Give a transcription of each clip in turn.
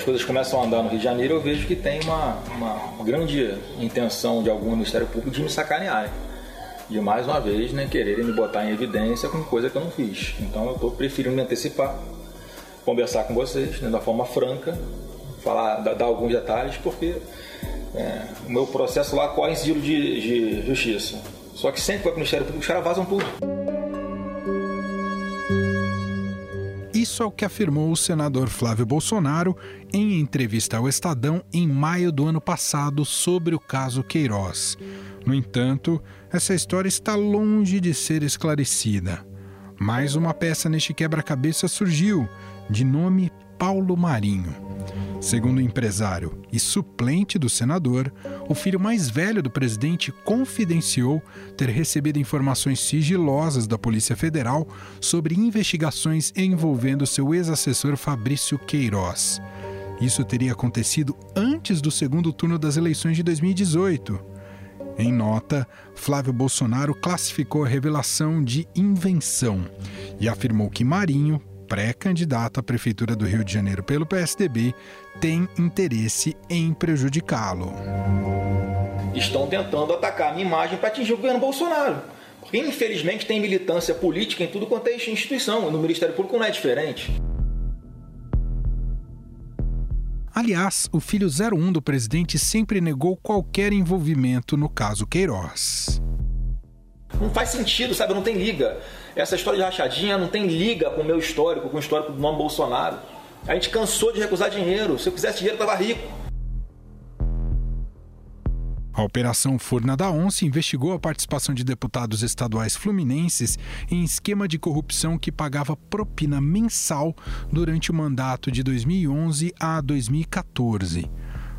as coisas começam a andar no Rio de Janeiro, eu vejo que tem uma, uma, grande intenção de algum Ministério Público de me sacanearem. De mais uma vez, né, quererem me botar em evidência com coisa que eu não fiz. Então eu estou preferindo me antecipar, conversar com vocês né, da forma franca, falar, dar, alguns detalhes, porque é, o meu processo lá corre em sigilo de, de justiça. Só que sempre vai para o Ministério Público, os caras vazam tudo. Isso é o que afirmou o senador Flávio Bolsonaro em entrevista ao Estadão em maio do ano passado sobre o caso Queiroz. No entanto, essa história está longe de ser esclarecida. Mais uma peça neste quebra-cabeça surgiu, de nome Paulo Marinho. Segundo o empresário e suplente do senador, o filho mais velho do presidente confidenciou ter recebido informações sigilosas da Polícia Federal sobre investigações envolvendo seu ex-assessor Fabrício Queiroz. Isso teria acontecido antes do segundo turno das eleições de 2018. Em nota, Flávio Bolsonaro classificou a revelação de invenção e afirmou que Marinho pré-candidato à Prefeitura do Rio de Janeiro pelo PSDB, tem interesse em prejudicá-lo. Estão tentando atacar a minha imagem para atingir o governo Bolsonaro. Porque, infelizmente, tem militância política em tudo quanto é instituição. No Ministério Público não é diferente. Aliás, o filho 01 do presidente sempre negou qualquer envolvimento no caso Queiroz. Não faz sentido, sabe? Não tem liga. Essa história de rachadinha não tem liga com o meu histórico, com o histórico do nome Bolsonaro. A gente cansou de recusar dinheiro. Se eu quisesse dinheiro, eu estava rico. A Operação Furna da Onça investigou a participação de deputados estaduais fluminenses em esquema de corrupção que pagava propina mensal durante o mandato de 2011 a 2014.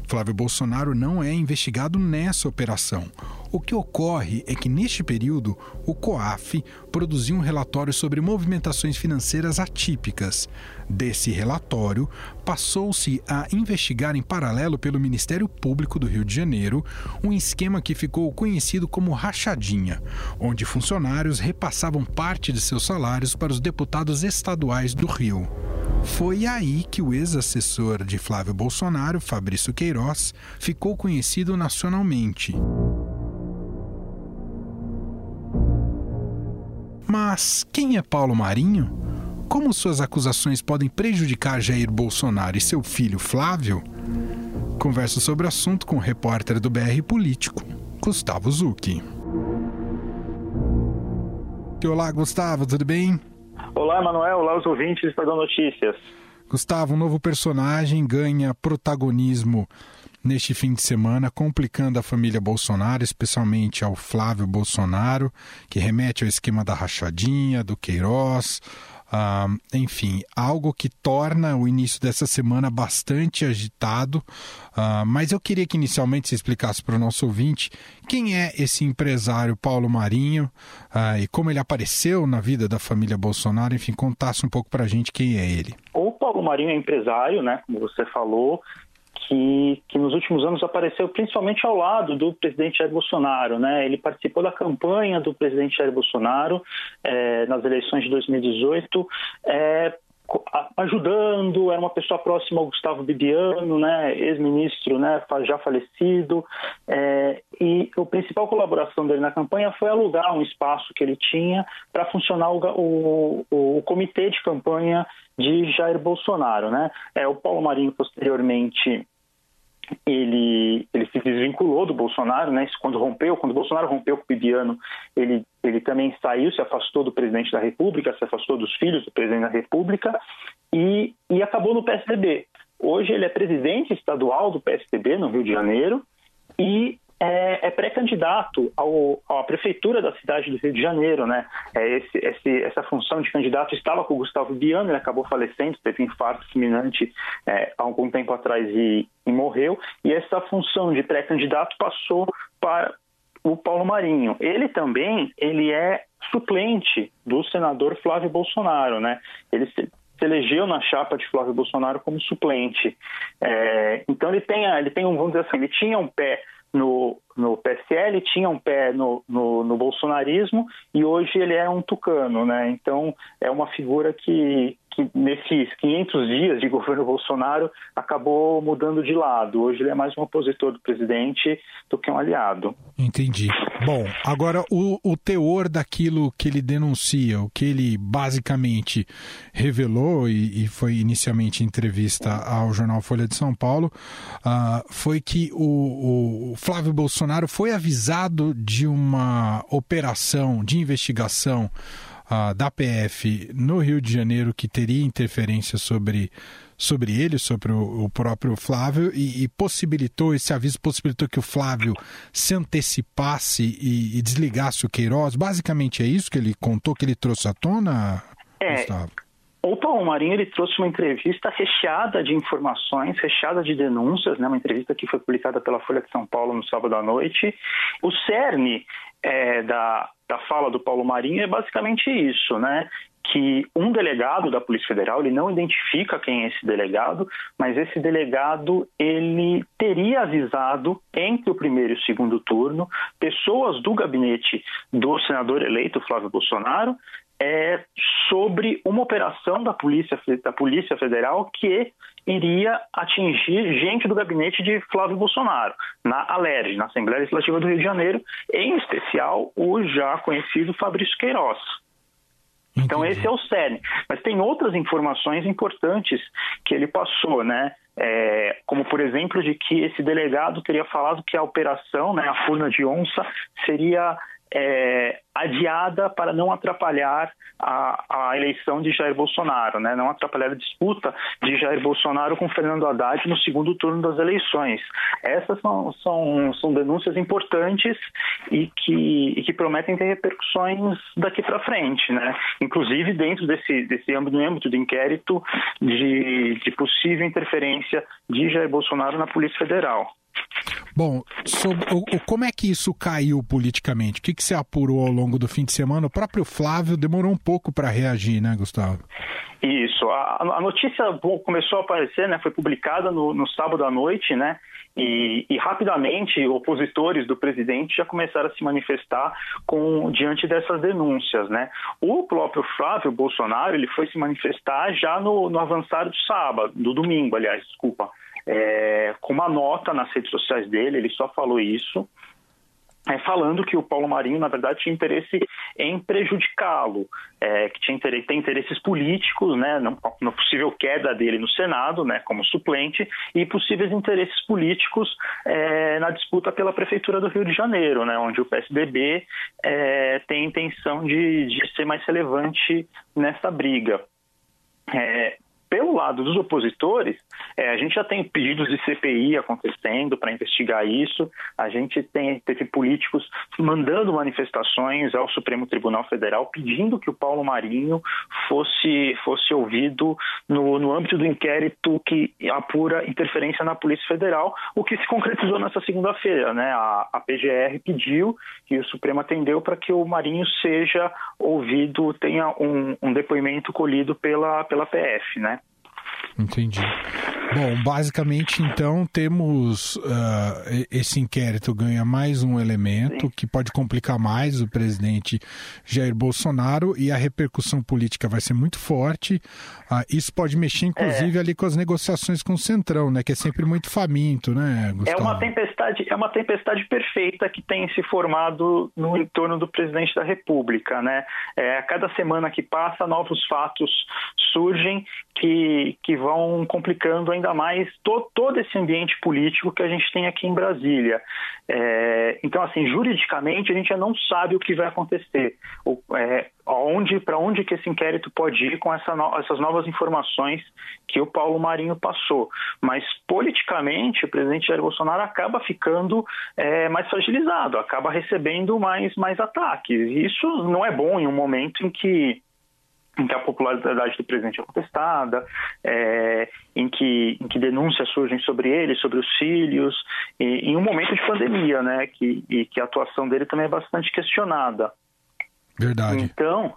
Flávio Bolsonaro não é investigado nessa operação. O que ocorre é que, neste período, o COAF produziu um relatório sobre movimentações financeiras atípicas. Desse relatório, passou-se a investigar em paralelo pelo Ministério Público do Rio de Janeiro um esquema que ficou conhecido como rachadinha, onde funcionários repassavam parte de seus salários para os deputados estaduais do Rio. Foi aí que o ex-assessor de Flávio Bolsonaro, Fabrício Queiroz, ficou conhecido nacionalmente. Mas quem é Paulo Marinho? Como suas acusações podem prejudicar Jair Bolsonaro e seu filho Flávio? Converso sobre o assunto com o repórter do BR Político, Gustavo Zucchi. Olá, Gustavo, tudo bem? Olá, Emanuel. Olá, os ouvintes do Estadão Notícias. Gustavo, um novo personagem ganha protagonismo neste fim de semana, complicando a família Bolsonaro, especialmente ao Flávio Bolsonaro, que remete ao esquema da rachadinha, do Queiroz, enfim, algo que torna o início dessa semana bastante agitado. Mas eu queria que inicialmente você explicasse para o nosso ouvinte quem é esse empresário Paulo Marinho uh, e como ele apareceu na vida da família Bolsonaro. Enfim, contasse um pouco para a gente quem é ele. O Paulo Marinho é empresário, né, como você falou, que, que nos últimos anos apareceu principalmente ao lado do presidente Jair Bolsonaro. Né? Ele participou da campanha do presidente Jair Bolsonaro é, nas eleições de 2018, é, ajudando, era uma pessoa próxima ao Gustavo Bibiano, né, ex-ministro né, já falecido, é, e a principal colaboração dele na campanha foi alugar um espaço que ele tinha para funcionar o, o, o, comitê de campanha de Jair Bolsonaro. Né? É, o Paulo Marinho, posteriormente, ele, ele se desvinculou do Bolsonaro, né? Quando rompeu, quando o Bolsonaro rompeu com o Bibiano, ele, ele também saiu, se afastou do presidente da República, se afastou dos filhos do presidente da República e, e acabou no PSDB. Hoje ele é presidente estadual do PSDB no Rio de Janeiro e é, é pré-candidato à prefeitura da cidade do Rio de Janeiro, né? É esse, esse, essa função de candidato estava com o Gustavo Biano, ele acabou falecendo, teve um infarto fulminante é, há algum tempo atrás e, e morreu, e essa função de pré-candidato passou para o Paulo Marinho. Ele também, ele é suplente do senador Flávio Bolsonaro, né? Ele se, elegeu na chapa de Flávio Bolsonaro como suplente. É, então ele tem, ele tem um, vamos dizer assim, ele tinha um pé no, no PSL, tinha um pé no, no, no, bolsonarismo e hoje ele é um tucano, né? Então é uma figura que, que nesses 500 dias de governo Bolsonaro acabou mudando de lado. Hoje ele é mais um opositor do presidente do que um aliado. Entendi. Bom, agora o, o teor daquilo que ele denuncia, o que ele basicamente revelou e, e foi inicialmente entrevista ao jornal Folha de São Paulo, uh, foi que o, o Flávio Bolsonaro foi avisado de uma operação de investigação da PF no Rio de Janeiro que teria interferência sobre, sobre ele, sobre o, o próprio Flávio, e, e, possibilitou, esse aviso possibilitou que o Flávio se antecipasse e, e, desligasse o Queiroz. Basicamente é isso que ele contou, que ele trouxe à tona, é. Gustavo? O Paulo Marinho ele trouxe uma entrevista recheada de informações, recheada de denúncias, né? uma entrevista que foi publicada pela Folha de São Paulo no sábado à noite. O cerne é, da, da fala do Paulo Marinho é basicamente isso, né? que um delegado da Polícia Federal, ele não identifica quem é esse delegado, mas esse delegado ele teria avisado entre o primeiro e o segundo turno pessoas do gabinete do senador eleito Flávio Bolsonaro é, sobre uma operação da Polícia, da Polícia Federal que iria atingir gente do gabinete de Flávio Bolsonaro, na ALERJ, na Assembleia Legislativa do Rio de Janeiro, em especial o já conhecido Fabrício Queiroz. Então esse é o cerne. Mas tem outras informações importantes que ele passou, né? É, como por exemplo de que esse delegado teria falado que a operação, né, a furna de onça, seria é, adiada para não atrapalhar a, a, eleição de Jair Bolsonaro, né? não atrapalhar a disputa de Jair Bolsonaro com Fernando Haddad no segundo turno das eleições. Essas são, são, são denúncias importantes e que, e que prometem ter repercussões daqui para frente, né? inclusive dentro desse, desse âmbito, âmbito do inquérito de, de possível interferência de Jair Bolsonaro na Polícia Federal. Bom, sobre, o, como é que isso caiu politicamente? O que, que você apurou ao longo do fim de semana? O próprio Flávio demorou um pouco para reagir, né, Gustavo? Isso. A, a, notícia começou a aparecer, né, foi publicada no, no sábado à noite, né? E, e, rapidamente opositores do presidente já começaram a se manifestar com diante dessas denúncias, né? O próprio Flávio Bolsonaro ele foi se manifestar já no, no avançar do sábado, do domingo, aliás, desculpa é, com uma nota nas redes sociais dele, ele só falou isso, é, falando que o Paulo Marinho, na verdade, tinha interesse em prejudicá-lo, é, que tinha interesse, tem interesses políticos, né, na possível queda dele no Senado, né, como suplente, e possíveis interesses políticos é, na disputa pela Prefeitura do Rio de Janeiro, né, onde o PSDB é, tem intenção de, de, ser mais relevante nessa briga. Pelo lado dos opositores, é, a gente já tem pedidos de CPI acontecendo para investigar isso, a gente tem, teve políticos mandando manifestações ao Supremo Tribunal Federal pedindo que o Paulo Marinho fosse, fosse ouvido no, no âmbito do inquérito que apura interferência na Polícia Federal, o que se concretizou nessa segunda-feira. Né? A, a PGR pediu e o Supremo atendeu para que o Marinho seja ouvido, tenha um, um depoimento colhido pela, pela PF. Né? Entendi. Bom, basicamente, então, temos uh, esse inquérito ganha mais um elemento Sim. que pode complicar mais o presidente Jair Bolsonaro e a repercussão política vai ser muito forte. Uh, isso pode mexer, inclusive, é. ali com as negociações com o Centrão, né? Que é sempre muito faminto, né, Gustavo? É uma tempestade, é uma tempestade perfeita que tem se formado no entorno do presidente da República, né? É, a cada semana que passa, novos fatos surgem que, que vão complicando ainda mais to, todo esse ambiente político que a gente tem aqui em Brasília. É, então, assim, juridicamente a gente já não sabe o que vai acontecer, é, onde, para onde que esse inquérito pode ir com essa no, essas novas informações que o Paulo Marinho passou. Mas politicamente o presidente Jair Bolsonaro acaba ficando é, mais fragilizado, acaba recebendo mais, mais ataques. E isso não é bom em um momento em que em que a popularidade do presidente é contestada, é, em, que, em que denúncias surgem sobre ele, sobre os filhos, e, em um momento de pandemia, né, que, e que a atuação dele também é bastante questionada. Verdade. Então,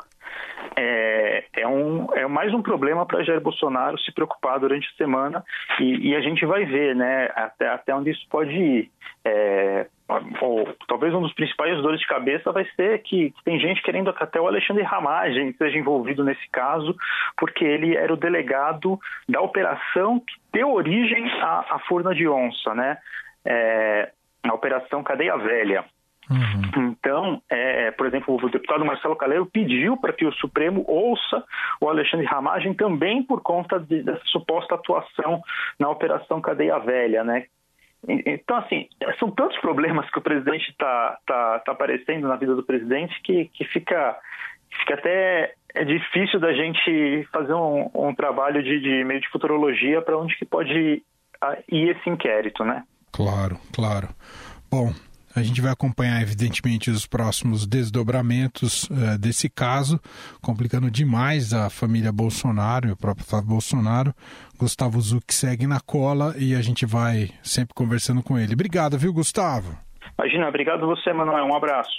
é, é, um, é mais um problema para Jair Bolsonaro se preocupar durante a semana e, e, a gente vai ver né, até, até onde isso pode ir. É, ou, talvez um dos principais dores de cabeça vai ser que, que tem gente querendo que até o Alexandre Ramagem seja envolvido nesse caso, porque ele era o delegado da operação que deu origem à, à Furna de Onça, né? É, a Operação Cadeia Velha. Uhum. Então, é, por exemplo, o deputado Marcelo Calero pediu para que o Supremo ouça o Alexandre Ramagem também por conta de, dessa suposta atuação na Operação Cadeia Velha, né? Então, assim, são tantos problemas que o presidente está tá, tá aparecendo na vida do presidente que, que fica, fica até é difícil da gente fazer um, um trabalho de, de meio de futurologia para onde que pode ir esse inquérito, né? Claro, claro. Bom, a gente vai acompanhar, evidentemente, os próximos desdobramentos uh, desse caso, complicando demais a família Bolsonaro e o próprio Flávio Bolsonaro. Gustavo Zuc segue na cola e a gente vai sempre conversando com ele. Obrigado, viu, Gustavo? Imagina, obrigado você, Manuel. Um abraço.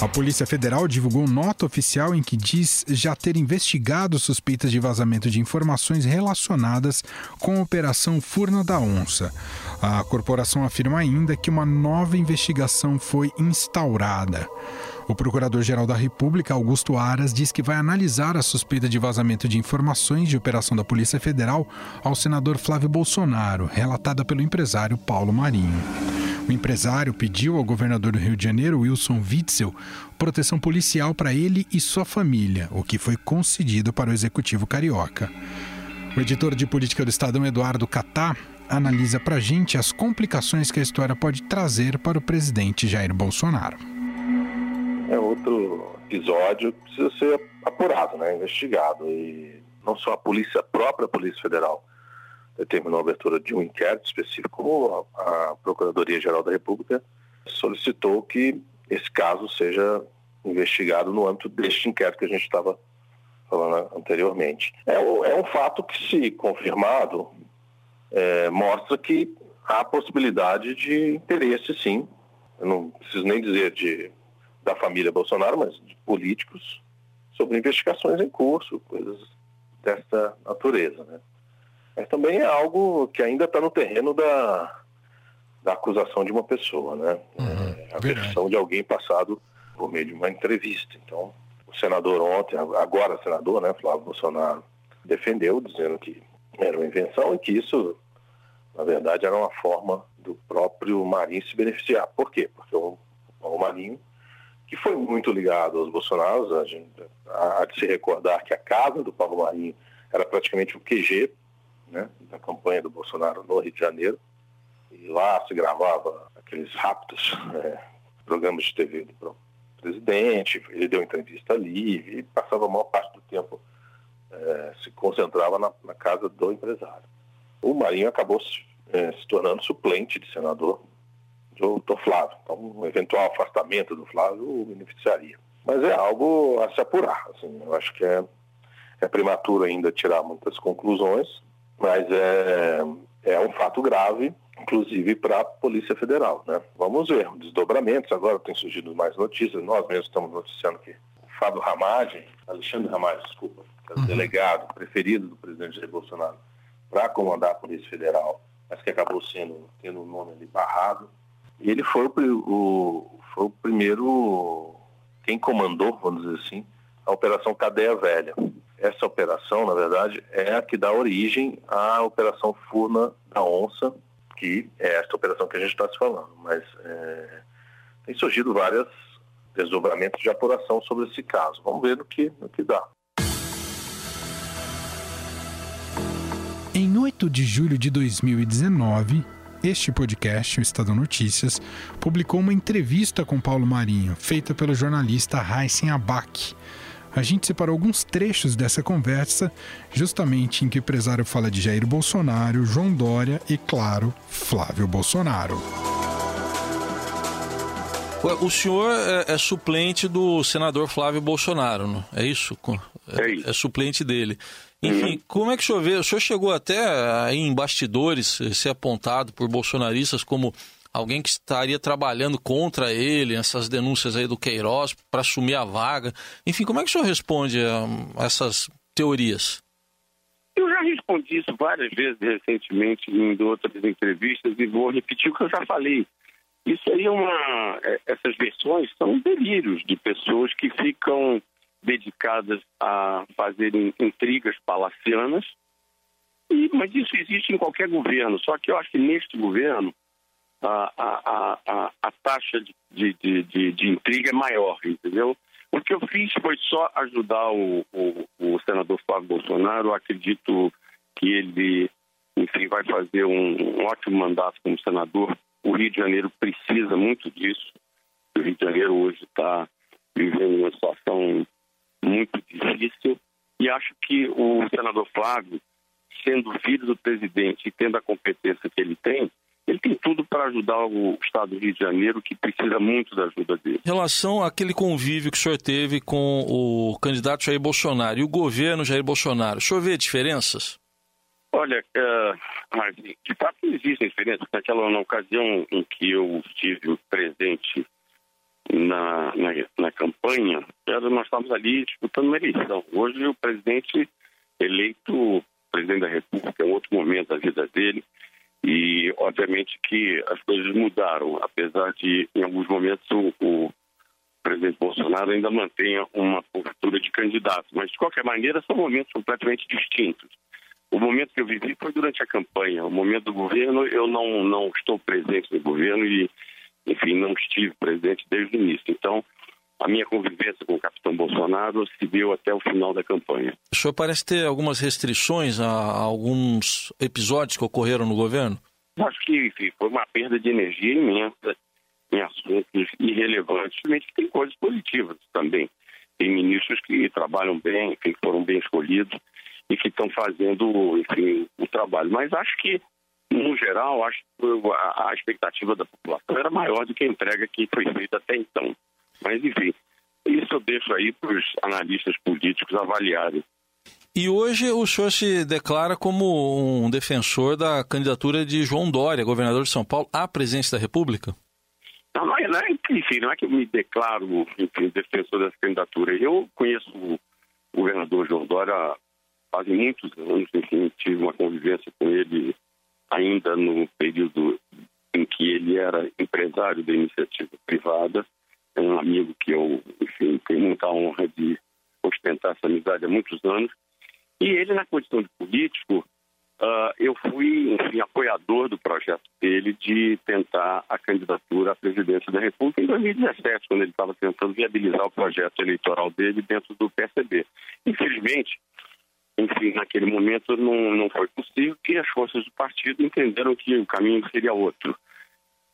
A Polícia Federal divulgou nota oficial em que diz já ter investigado suspeitas de vazamento de informações relacionadas com a Operação Furna da Onça. A corporação afirma ainda que uma nova investigação foi instaurada. O Procurador-Geral da República, Augusto Aras, diz que vai analisar a suspeita de vazamento de informações de operação da Polícia Federal ao senador Flávio Bolsonaro, relatada pelo empresário Paulo Marinho. O empresário pediu ao governador do Rio de Janeiro, Wilson Witzel, proteção policial para ele e sua família, o que foi concedido para o executivo carioca. O editor de política do Estadão, Eduardo Catá, analisa para a gente as complicações que a história pode trazer para o presidente Jair Bolsonaro. É outro episódio que precisa ser apurado, né, investigado. E não só a polícia, a própria Polícia Federal, determinou a abertura de um inquérito específico, como a Procuradoria-Geral da República solicitou que esse caso seja investigado no âmbito deste inquérito que a gente estava falando anteriormente. É, é um fato que, se confirmado, é, mostra que há possibilidade de interesse, sim. Eu não preciso nem dizer de, da família Bolsonaro, mas de políticos sobre investigações em curso, coisas dessa natureza. Né? mas também é algo que ainda está no terreno da, da acusação de uma pessoa, né? Uhum, é a versão de alguém passado por meio de uma entrevista. Então, o senador ontem, agora senador, né, Flávio Bolsonaro, defendeu, dizendo que era uma invenção e que isso, na verdade, era uma forma do próprio Marinho se beneficiar. Por quê? Porque o, o Marinho, que foi muito ligado aos Bolsonaros, a gente há de se recordar que a casa do Paulo Marinho era praticamente o QG né, da campanha do Bolsonaro no Rio de Janeiro. E lá se gravava aqueles rápidos é, programas de TV do presidente, ele deu entrevista ali e passava a maior parte do tempo, é, se concentrava na, na, casa do empresário. O Marinho acabou se, é, se tornando suplente de senador do, do Flávio. Então, um eventual afastamento do Flávio o beneficiaria. Mas é algo a se apurar. Assim, eu acho que é, é prematuro ainda tirar muitas conclusões, mas é, é um fato grave, inclusive para a Polícia Federal. Né? Vamos ver, desdobramentos, agora tem surgido mais notícias, nós mesmos estamos noticiando que o Fábio Ramagem, Alexandre Ramagem, desculpa, era o uhum. delegado preferido do presidente Jair Bolsonaro para comandar a Polícia Federal, mas que acabou sendo, tendo o nome ali barrado. Ele foi o, o, foi o primeiro, quem comandou, vamos dizer assim, a Operação Cadeia Velha essa operação, na verdade, é a que dá origem à Operação Furna da Onça, que é esta operação que a gente está se falando. Mas é, tem surgido vários desdobramentos de apuração sobre esse caso. Vamos ver no que, no que dá. Em 8 de julho de 2019, este podcast, o Estado Notícias, publicou uma entrevista com Paulo Marinho, feita pelo jornalista Heisen Abac a gente separou alguns trechos dessa conversa, justamente em que o empresário fala de Jair Bolsonaro, João Dória e, claro, Flávio Bolsonaro. O senhor é, é, suplente do senador Flávio Bolsonaro, não? é isso? É, isso. é suplente dele. Enfim, uhum. como é que o senhor vê? O senhor chegou até aí em bastidores ser apontado por bolsonaristas como alguém que estaria trabalhando contra ele, essas denúncias aí do Queiroz para assumir a vaga. Enfim, como é que o senhor responde a essas teorias? Eu já respondi isso várias vezes recentemente em outras entrevistas e vou repetir o que eu já falei. Isso aí é uma. É, essas versões são delírios de pessoas que ficam dedicadas a fazerem intrigas palacianas. E, mas isso existe em qualquer governo. Só que eu acho que neste governo a, a, a, a taxa de, de, de, de, intriga é maior, entendeu? O que eu fiz foi só ajudar o, o, o senador Flávio Bolsonaro. Eu acredito que ele, enfim, vai fazer um, um ótimo mandato como senador. O Rio de Janeiro precisa muito disso. O Rio de Janeiro hoje está vivendo uma situação muito difícil e acho que o senador Flávio, sendo filho do presidente e tendo a competência que ele tem, ele tem tudo para ajudar o Estado do Rio de Janeiro, que precisa muito da ajuda dele. Em relação àquele convívio que o senhor teve com o candidato Jair Bolsonaro e o governo Jair Bolsonaro, o senhor vê diferenças? Olha, uh, de fato existem diferenças. Naquela na ocasião em que eu estive presente na, na, na campanha, nós estávamos ali disputando uma eleição. Hoje o presidente eleito, presidente da República, é um outro momento da vida dele, e, obviamente, que as coisas mudaram, apesar de, em alguns momentos, o, o presidente Bolsonaro ainda mantenha uma postura de candidato. Mas, de qualquer maneira, são momentos completamente distintos. O momento que eu vivi foi durante a campanha. O momento do governo, eu não, não estou presente no governo e, enfim, não estive presente desde o início. Então, a minha convivência com o capitão Bolsonaro se deu até o final da campanha. O senhor parece ter algumas restrições a, alguns episódios que ocorreram no governo? Acho que enfim, foi uma perda de energia imensa em assuntos irrelevantes. Tem coisas positivas também. Tem ministros que trabalham bem, que foram bem escolhidos e que estão fazendo enfim, o trabalho. Mas acho que, no geral, acho que a expectativa da população era maior do que a entrega que foi feita até então. Mas, enfim, isso eu deixo aí para os analistas políticos avaliarem. E hoje o senhor se declara como um defensor da candidatura de João Dória, governador de São Paulo, à presidência da República? Não, não é, não é, enfim, não é que eu me declaro enfim, defensor dessa candidatura. Eu conheço o governador João Dória faz muitos anos, enfim, tive uma convivência com ele ainda no período em que ele era empresário da iniciativa privada é um amigo que eu, enfim, tenho muita honra de ostentar essa amizade há muitos anos. E ele, na condição de político, uh, eu fui, enfim, apoiador do projeto dele de tentar a candidatura à presidência da República em 2017, quando ele estava tentando viabilizar o projeto eleitoral dele dentro do PSB. Infelizmente, enfim, naquele momento não, não foi possível, porque as forças do partido entenderam que o caminho seria outro.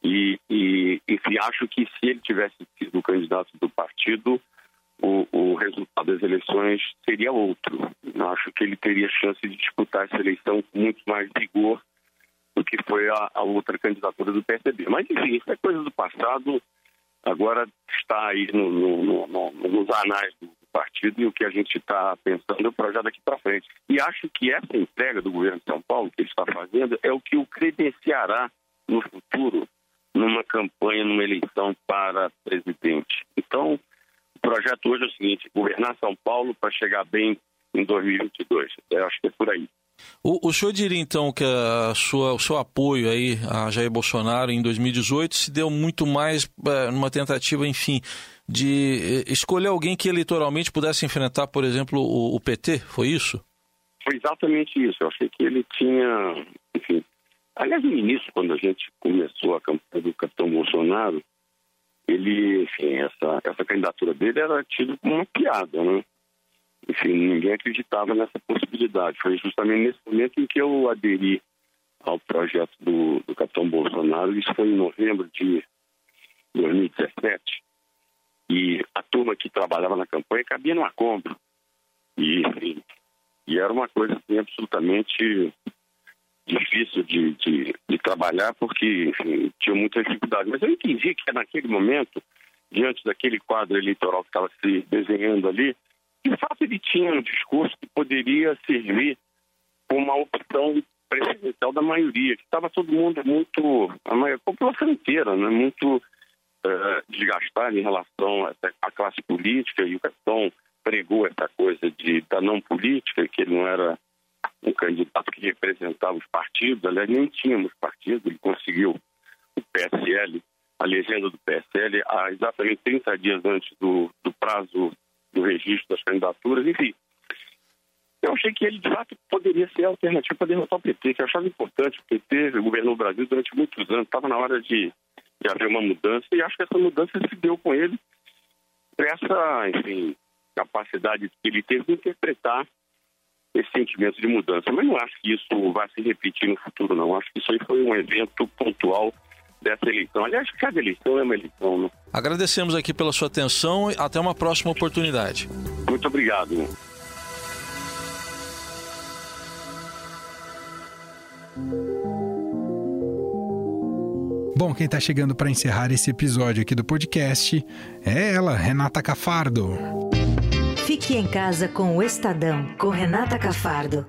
E, e, enfim, acho que se ele tivesse sido candidato do partido, o, o, resultado das eleições seria outro. Acho que ele teria chance de disputar essa eleição com muito mais vigor do que foi a, a outra candidatura do PSDB. Mas, enfim, isso é coisa do passado. Agora está aí no, no, no, nos anais do partido e o que a gente está pensando é o projeto daqui para frente. E acho que essa entrega do governo de São Paulo, que ele está fazendo, é o que o credenciará no futuro numa campanha, numa eleição para presidente. Então, o projeto hoje é o seguinte: governar São Paulo para chegar bem em 2022. Eu acho que é por aí. O, o senhor diria então que a sua, o seu apoio aí a Jair Bolsonaro em 2018 se deu muito mais é, numa tentativa, enfim, de eh, escolher alguém que eleitoralmente pudesse enfrentar, por exemplo, o, o PT? Foi isso? Foi exatamente isso. Eu achei que ele tinha, enfim, Aliás, no início, quando a gente começou a campanha do capitão Bolsonaro, ele, enfim, essa, essa candidatura dele era tida como uma piada, né? Enfim, ninguém acreditava nessa possibilidade. Foi justamente nesse momento em que eu aderi ao projeto do, do capitão Bolsonaro, isso foi em novembro de 2017, e a turma que trabalhava na campanha cabia numa compra. E, enfim, e era uma coisa assim, absolutamente difícil de, de, de trabalhar porque, enfim, tinha muita dificuldade. Mas eu entendi que naquele momento, diante daquele quadro eleitoral que estava se desenhando ali, de fato ele tinha um discurso que poderia servir como uma opção presidencial da maioria, que estava todo mundo muito, a, população inteira, né, muito uh, desgastada em relação à classe política e o Capitão pregou essa coisa de, da não política, que ele não era um candidato que representava os partidos, aliás, nem tínhamos partido, ele conseguiu o PSL, a legenda do PSL, há exatamente 30 dias antes do, do prazo do registro das candidaturas, enfim. Eu achei que ele, de fato, poderia ser a alternativa para derrotar o PT, que eu achava importante. O PT governou o Brasil durante muitos anos, estava na hora de, de haver uma mudança, e acho que essa mudança se deu com ele, essa, enfim, capacidade que ele teve de interpretar esse sentimento de mudança. Mas não acho que isso vai se repetir no futuro, não. Acho que isso aí foi um evento pontual dessa eleição. Aliás, cada eleição é uma eleição, né? Agradecemos aqui pela sua atenção e até uma próxima oportunidade. Muito obrigado. Bom, quem está chegando para encerrar esse episódio aqui do podcast é ela, Renata Cafardo. Fique em casa com o Estadão, com Renata Cafardo.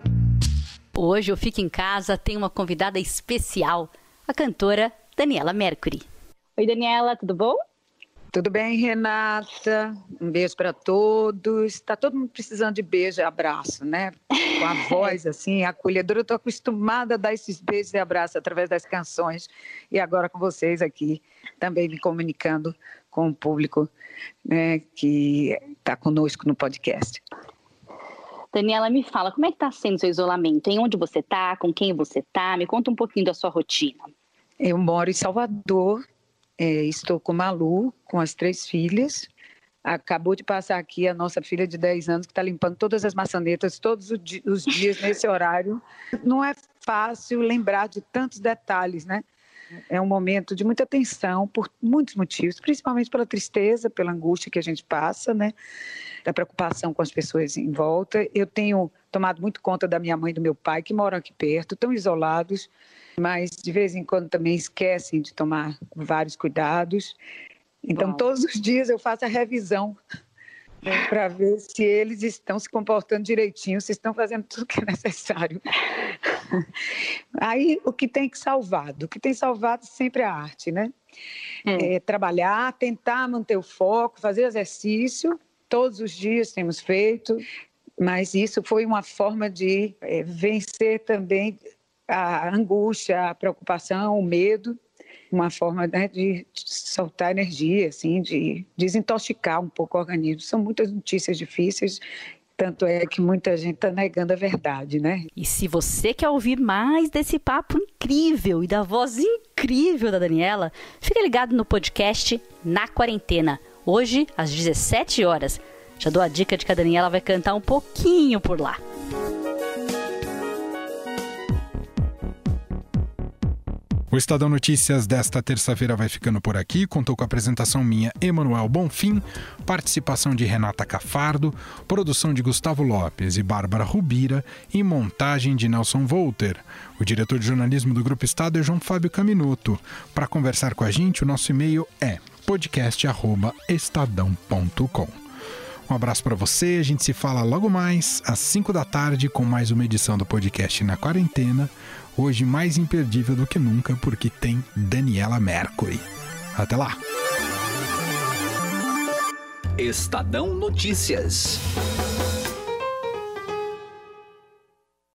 Hoje o Fique em Casa tem uma convidada especial, a cantora Daniela Mercury. Oi, Daniela, tudo bom? Tudo bem, Renata? Um beijo para todos. Está todo mundo precisando de beijo e abraço, né? Com a voz assim, acolhedora. Eu estou acostumada a dar esses beijos e abraços através das canções e agora com vocês aqui, também me comunicando com o público né, que está conosco no podcast. Daniela, me fala, como é que está sendo seu isolamento? Em onde você está? Com quem você está? Me conta um pouquinho da sua rotina. Eu moro em Salvador, é, estou com Malu, com as três filhas. Acabou de passar aqui a nossa filha de 10 anos, que está limpando todas as maçanetas todos os dias nesse horário. Não é fácil lembrar de tantos detalhes, né? É um momento de muita tensão por muitos motivos, principalmente pela tristeza, pela angústia que a gente passa, né? Da preocupação com as pessoas em volta. Eu tenho tomado muito conta da minha mãe e do meu pai, que moram aqui perto, tão isolados, mas de vez em quando também esquecem de tomar vários cuidados. Então, Bom. todos os dias eu faço a revisão né, para ver se eles estão se comportando direitinho, se estão fazendo tudo que é necessário. Aí, o que tem que salvado? O que tem salvado sempre é a arte, né? É. É, trabalhar, tentar manter o foco, fazer exercício. Todos os dias temos feito, mas isso foi uma forma de é, vencer também a angústia, a preocupação, o medo, uma forma né, de soltar energia, assim, de desintoxicar um pouco o organismo. São muitas notícias difíceis tanto é que muita gente está negando a verdade, né? E se você quer ouvir mais desse papo incrível e da voz incrível da Daniela, fica ligado no podcast Na Quarentena, hoje às 17 horas. Já dou a dica de que a Daniela vai cantar um pouquinho por lá. O Estadão Notícias desta terça-feira vai ficando por aqui. Contou com a apresentação minha, Emanuel Bonfim, participação de Renata Cafardo, produção de Gustavo Lopes e Bárbara Rubira e montagem de Nelson Volter. O diretor de jornalismo do Grupo Estado é João Fábio Caminuto. Para conversar com a gente, o nosso e-mail é podcast@estadão.com. Um abraço para você, a gente se fala logo mais às 5 da tarde com mais uma edição do podcast na quarentena hoje mais imperdível do que nunca porque tem Daniela Mercury. Até lá! Estadão Notícias.